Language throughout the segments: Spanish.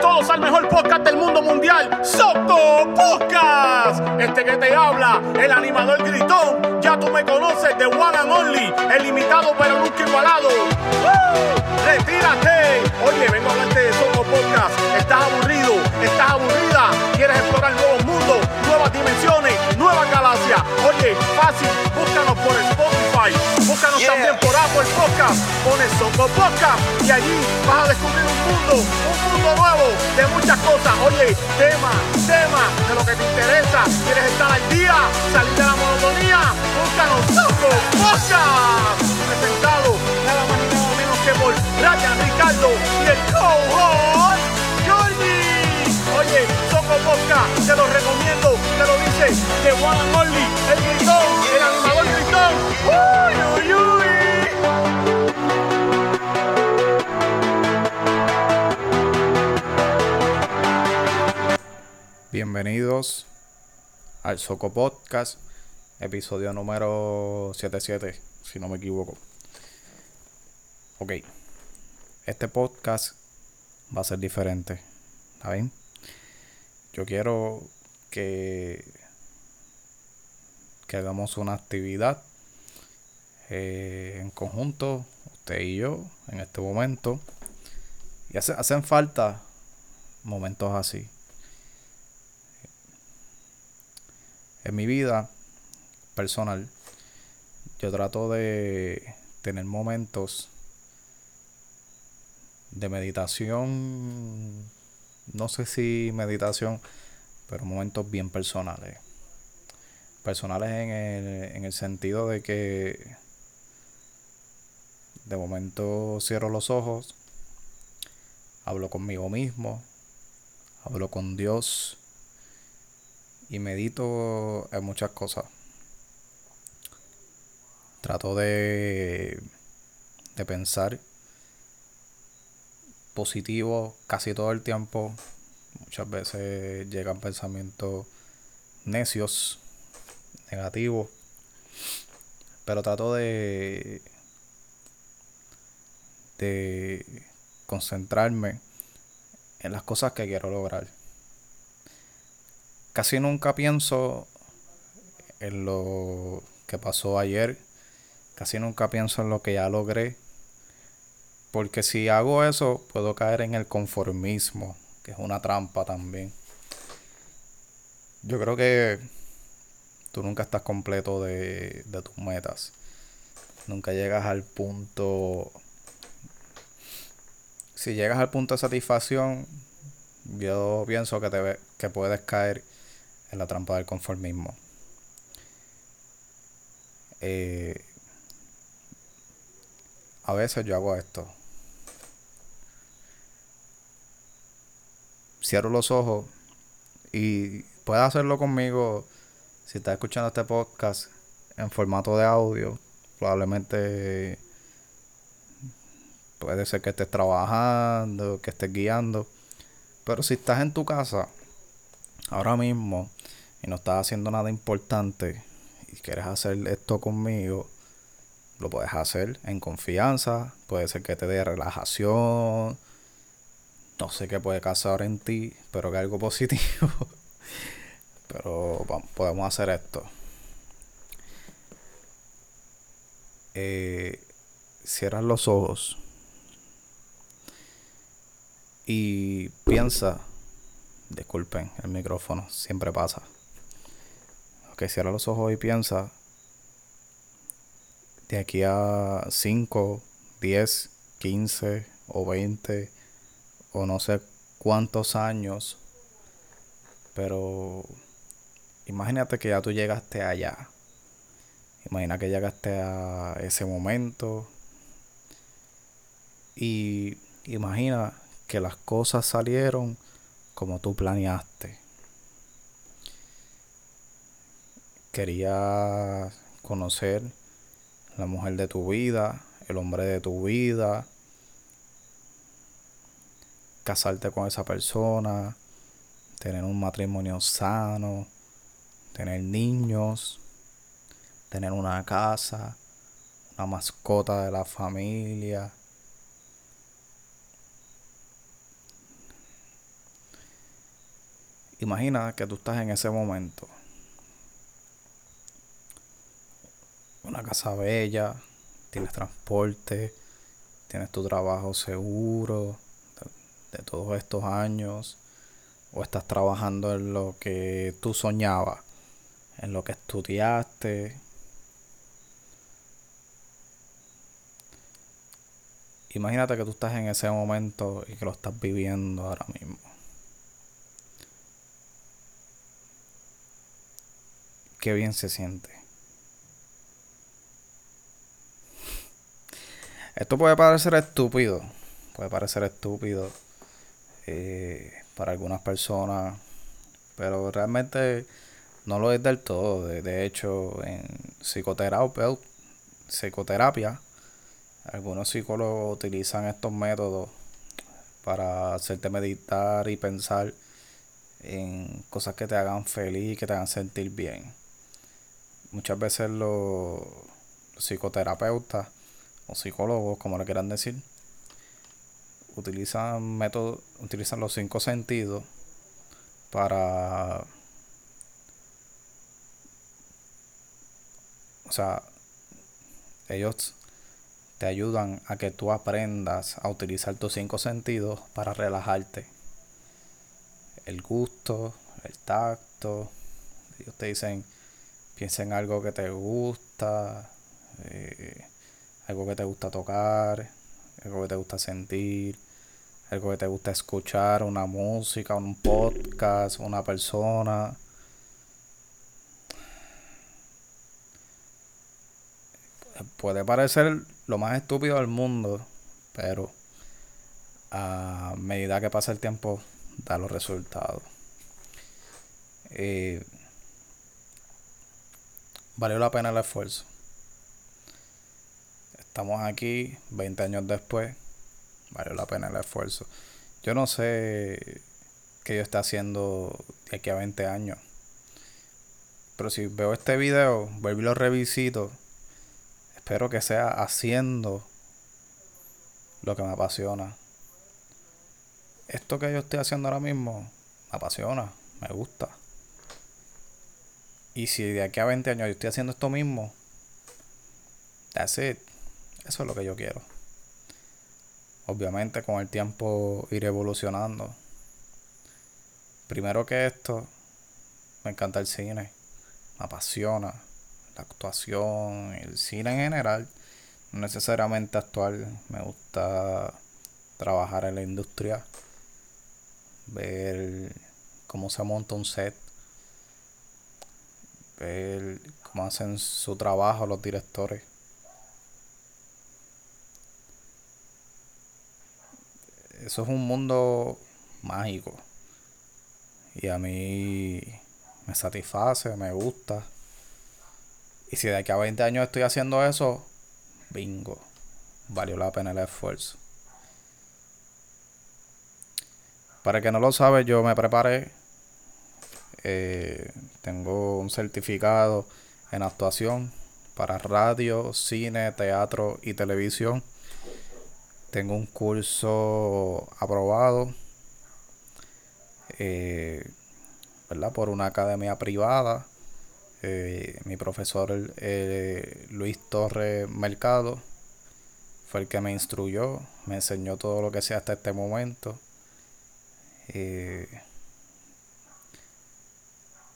Todos al mejor podcast del mundo mundial, Soco Podcast. Este que te habla, el animador gritón, ya tú me conoces, de One and Only, el limitado pero nunca igualado. ¡Woo! ¡Retírate! Oye, vengo a hablarte de Soco Podcast. ¿Estás aburrido? ¿Estás aburrida? ¿Quieres explorar nuevos mundos, nuevas dimensiones, nuevas galaxias? Oye, fácil, Búscanos también por Apple Podcast, pones Soco Podcast y allí vas a descubrir un mundo, un mundo nuevo de muchas cosas. Oye, tema, tema de lo que te interesa. ¿Quieres estar al día? ¿Salir de la monotonía? Búscanos Soco Podcast. Presentado nada más y nada menos que por Ryan Ricardo y el co-host Jordi. Oye, Soco Podcast, te lo recomiendo, te lo dice de One Bienvenidos al Soco Podcast, episodio número 77, si no me equivoco. Ok, este podcast va a ser diferente, ¿está bien? Yo quiero que, que hagamos una actividad eh, en conjunto, usted y yo, en este momento. Y hace- hacen falta momentos así. En mi vida personal, yo trato de tener momentos de meditación, no sé si meditación, pero momentos bien personales. Personales en el, en el sentido de que de momento cierro los ojos, hablo conmigo mismo, hablo con Dios y medito en muchas cosas. Trato de, de pensar positivo casi todo el tiempo. Muchas veces llegan pensamientos necios, negativos. Pero trato de, de concentrarme en las cosas que quiero lograr casi nunca pienso en lo que pasó ayer. Casi nunca pienso en lo que ya logré. Porque si hago eso, puedo caer en el conformismo, que es una trampa también. Yo creo que tú nunca estás completo de, tus metas. Nunca llegas al punto... Si llegas al punto de satisfacción, yo pienso que, te, que puedes caer en la trampa del conformismo. Eh, a veces yo hago esto. Cierro los ojos y puedes hacerlo conmigo si estás escuchando este podcast en formato de audio. Probablemente puede ser que estés trabajando, que estés guiando. Pero si estás en tu casa ahora mismo y no estás haciendo nada importante y quieres hacer esto conmigo, lo puedes hacer en confianza. Puede ser que te dé relajación. No sé qué puede causar en ti, pero que algo positivo. pero va- podemos hacer esto. Eh, cierras los ojos y piensa Disculpen, el micrófono siempre pasa. Ok, cierra los ojos y piensa. De aquí a 5, 10, 15 o 20 o no sé cuántos años. Pero imagínate que ya tú llegaste allá. Imagina que llegaste a ese momento. Y imagina que las cosas salieron como tú planeaste. Quería conocer la mujer de tu vida, el hombre de tu vida, casarte con esa persona, tener un matrimonio sano, tener niños, tener una casa, una mascota de la familia. Imagina que tú estás en ese momento. Una casa bella, tienes transporte, tienes tu trabajo seguro de, de todos estos años, o estás trabajando en lo que tú soñabas, en lo que estudiaste. Imagínate que tú estás en ese momento y que lo estás viviendo ahora mismo. Qué bien se siente. Esto puede parecer estúpido. Puede parecer estúpido eh, para algunas personas. Pero realmente no lo es del todo. De, de hecho, en psicoterapia, psicoterapia, algunos psicólogos utilizan estos métodos para hacerte meditar y pensar en cosas que te hagan feliz que te hagan sentir bien muchas veces los, psicoterapeutas o psicólogos, como le quieran decir, utilizan métodos, utilizan los cinco sentidos para o sea, ellos te ayudan a que tú aprendas a utilizar tus cinco sentidos para relajarte. El gusto, el tacto. Ellos te dicen, Piensa en algo que te gusta, eh, algo que te gusta tocar, algo que te gusta sentir, algo que te gusta escuchar, una música, un podcast, una persona. Puede parecer lo más estúpido del mundo, pero a medida que pasa el tiempo da los resultados. Eh, valió la pena el esfuerzo. Estamos aquí 20 años después, valió la pena el esfuerzo. Yo no sé qué yo esté haciendo de aquí a 20 años. Pero si veo este video, vuelvo y lo revisito. Espero que sea haciendo lo que me apasiona. Esto que yo estoy haciendo ahora mismo me apasiona, me gusta. Y si de aquí a 20 años yo estoy haciendo esto mismo, that's it. Eso es lo que yo quiero. Obviamente con el tiempo ir evolucionando. Primero que esto, me encanta el cine. Me apasiona la actuación, el cine en general. No necesariamente actual. Me gusta trabajar en la industria. Ver cómo se monta un set ver cómo hacen su trabajo los directores. Eso es un mundo mágico. Y a mí me satisface, me gusta. Y si de aquí a 20 años estoy haciendo eso, bingo. Valió la pena el esfuerzo. Para el que no lo sabe, yo me preparé eh, tengo un certificado en actuación para radio, cine, teatro y televisión. Tengo un curso aprobado eh, ¿verdad? por una academia privada. Eh, mi profesor Luis Torres Mercado fue el que me instruyó, me enseñó todo lo que sé hasta este momento.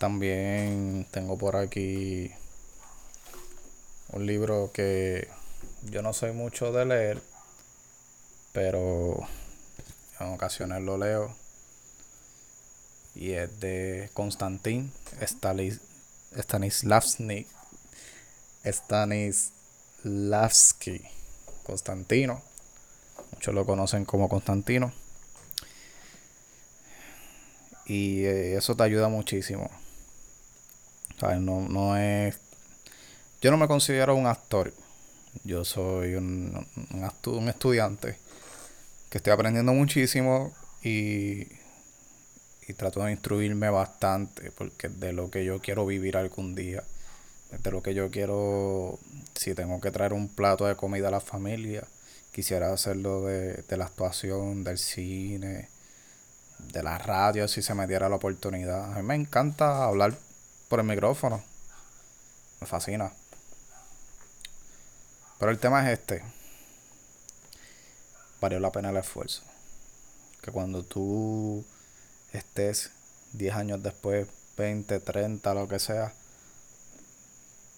También tengo por aquí un libro que yo no soy mucho de leer, pero en ocasiones lo leo. Y es de Konstantin Stanislavski. Stanislavski. Constantino. Muchos lo conocen como Constantino. Y eh, eso te ayuda muchísimo. No, no es. Yo no me considero un actor. Yo soy un, un estudiante que estoy aprendiendo muchísimo y, y trato de instruirme bastante porque de lo que yo quiero vivir algún día, de lo que yo quiero, si tengo que traer un plato de comida a la familia, quisiera hacerlo de, de la actuación, del cine, de la radio, si se me diera la oportunidad. A mí me encanta hablar por el micrófono, me fascina. Pero el tema es este valió la pena el esfuerzo. Que cuando tú estés 10 años después, 20, 30, lo que sea,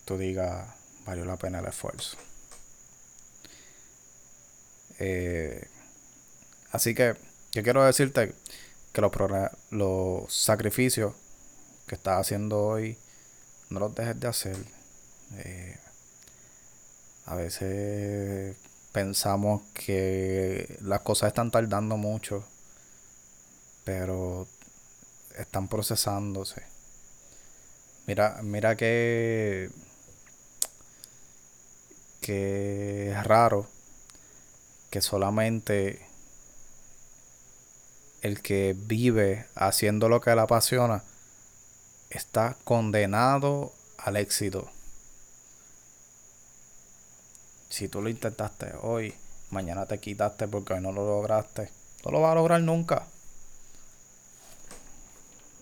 tú digas, valió la pena el esfuerzo. Eh, así que yo quiero decirte que los, los sacrificios que estás haciendo hoy, no los dejes de hacer. Eh, a veces pensamos que las cosas están tardando mucho, pero están procesándose. Mira, mira que, que es raro que solamente el que vive haciendo lo que le apasiona está condenado al éxito si tú lo intentaste hoy, mañana te quitaste porque hoy no lo lograste, no lo vas a lograr nunca.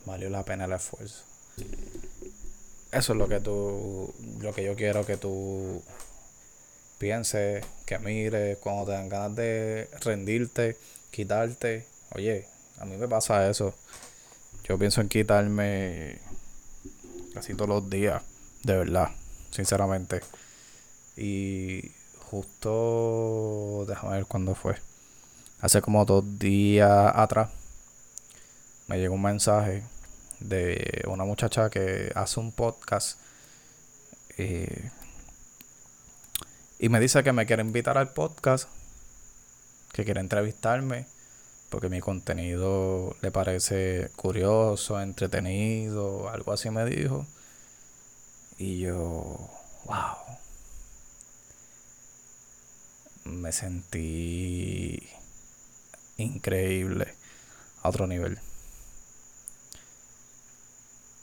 Valió la pena el esfuerzo. Eso es lo que tú, lo que yo quiero que tú pienses, que mires, cuando te dan ganas de rendirte, quitarte. Oye, a mí me pasa eso. Yo pienso en quitarme casi todos los días, de verdad, sinceramente. Y justo, déjame ver cuándo fue. Hace como dos días atrás me llegó un mensaje de una muchacha que hace un podcast eh, y me dice que me quiere invitar al podcast, que quiere entrevistarme porque mi contenido le parece curioso, entretenido, algo así me dijo. Y yo, wow me sentí increíble a otro nivel.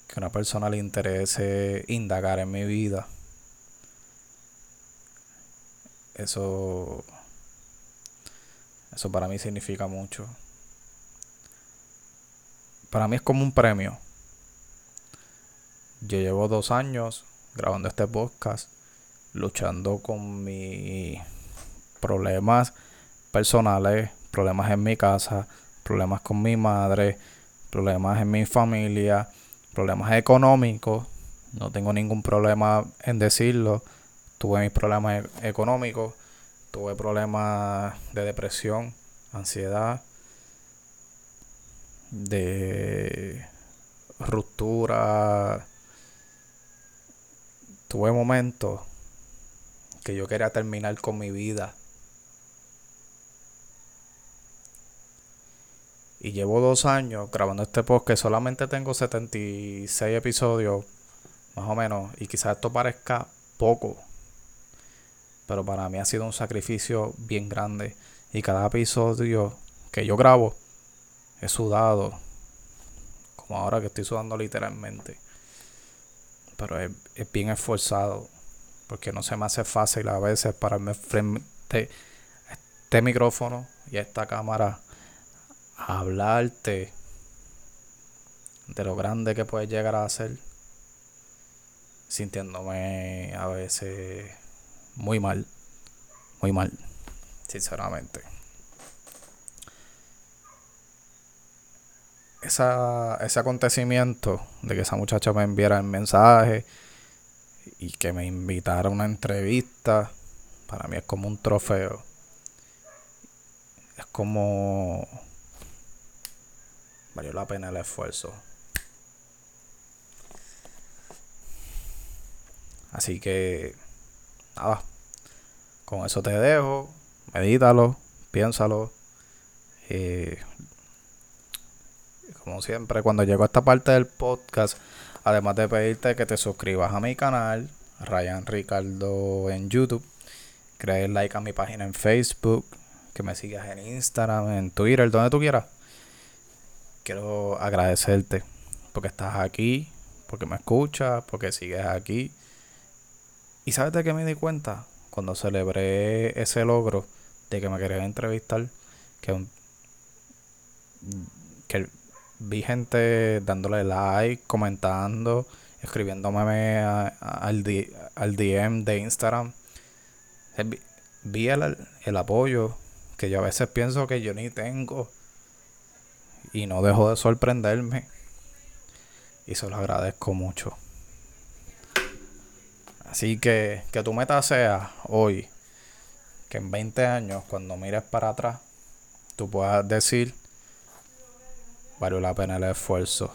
Que una persona le interese indagar en mi vida. Eso eso para mí significa mucho. Para mí es como un premio. Yo llevo dos años grabando este podcast, luchando con mi problemas personales, problemas en mi casa, problemas con mi madre, problemas en mi familia, problemas económicos. No tengo ningún problema en decirlo. Tuve mis problemas e-, económicos, tuve problemas de depresión, ansiedad, de ruptura. Tuve momentos que yo quería terminar con mi vida Y llevo dos años grabando este podcast. Solamente tengo 76 episodios, más o menos. Y quizás esto parezca poco. Pero para mí ha sido un sacrificio bien grande. Y cada episodio que yo grabo he sudado. Como ahora que estoy sudando literalmente. Pero es, es bien esforzado. Porque no se me hace fácil a veces pararme frente a este micrófono y a esta cámara hablarte de lo grande que puedes llegar a ser, sintiéndome a veces muy mal, muy mal, sinceramente. Esa, ese acontecimiento de que esa muchacha me enviara el mensaje y que me invitara a una entrevista, para mí es como un trofeo. Es como Valió la pena el esfuerzo. Así que, nada, con eso te dejo. Medítalo, piénsalo. Eh, como siempre, cuando llego a esta parte del podcast, además de pedirte que te suscribas a mi canal, Ryan Ricardo en YouTube, des like a mi página en Facebook, que me sigas en Instagram, en Twitter, donde tú quieras. Quiero agradecerte porque estás aquí, porque me escuchas, porque sigues aquí. ¿Y sabes de qué me di cuenta? Cuando celebré ese logro de que me querían entrevistar, que, que vi gente dándole like, comentando, escribiéndome al, al DM de Instagram. Vi el, el apoyo que yo a veces pienso que yo ni tengo y no dejo de sorprenderme y se lo agradezco mucho. Así que que tu meta sea hoy, que en 20 años, cuando mires para atrás, tú puedas decir, valió la pena el esfuerzo.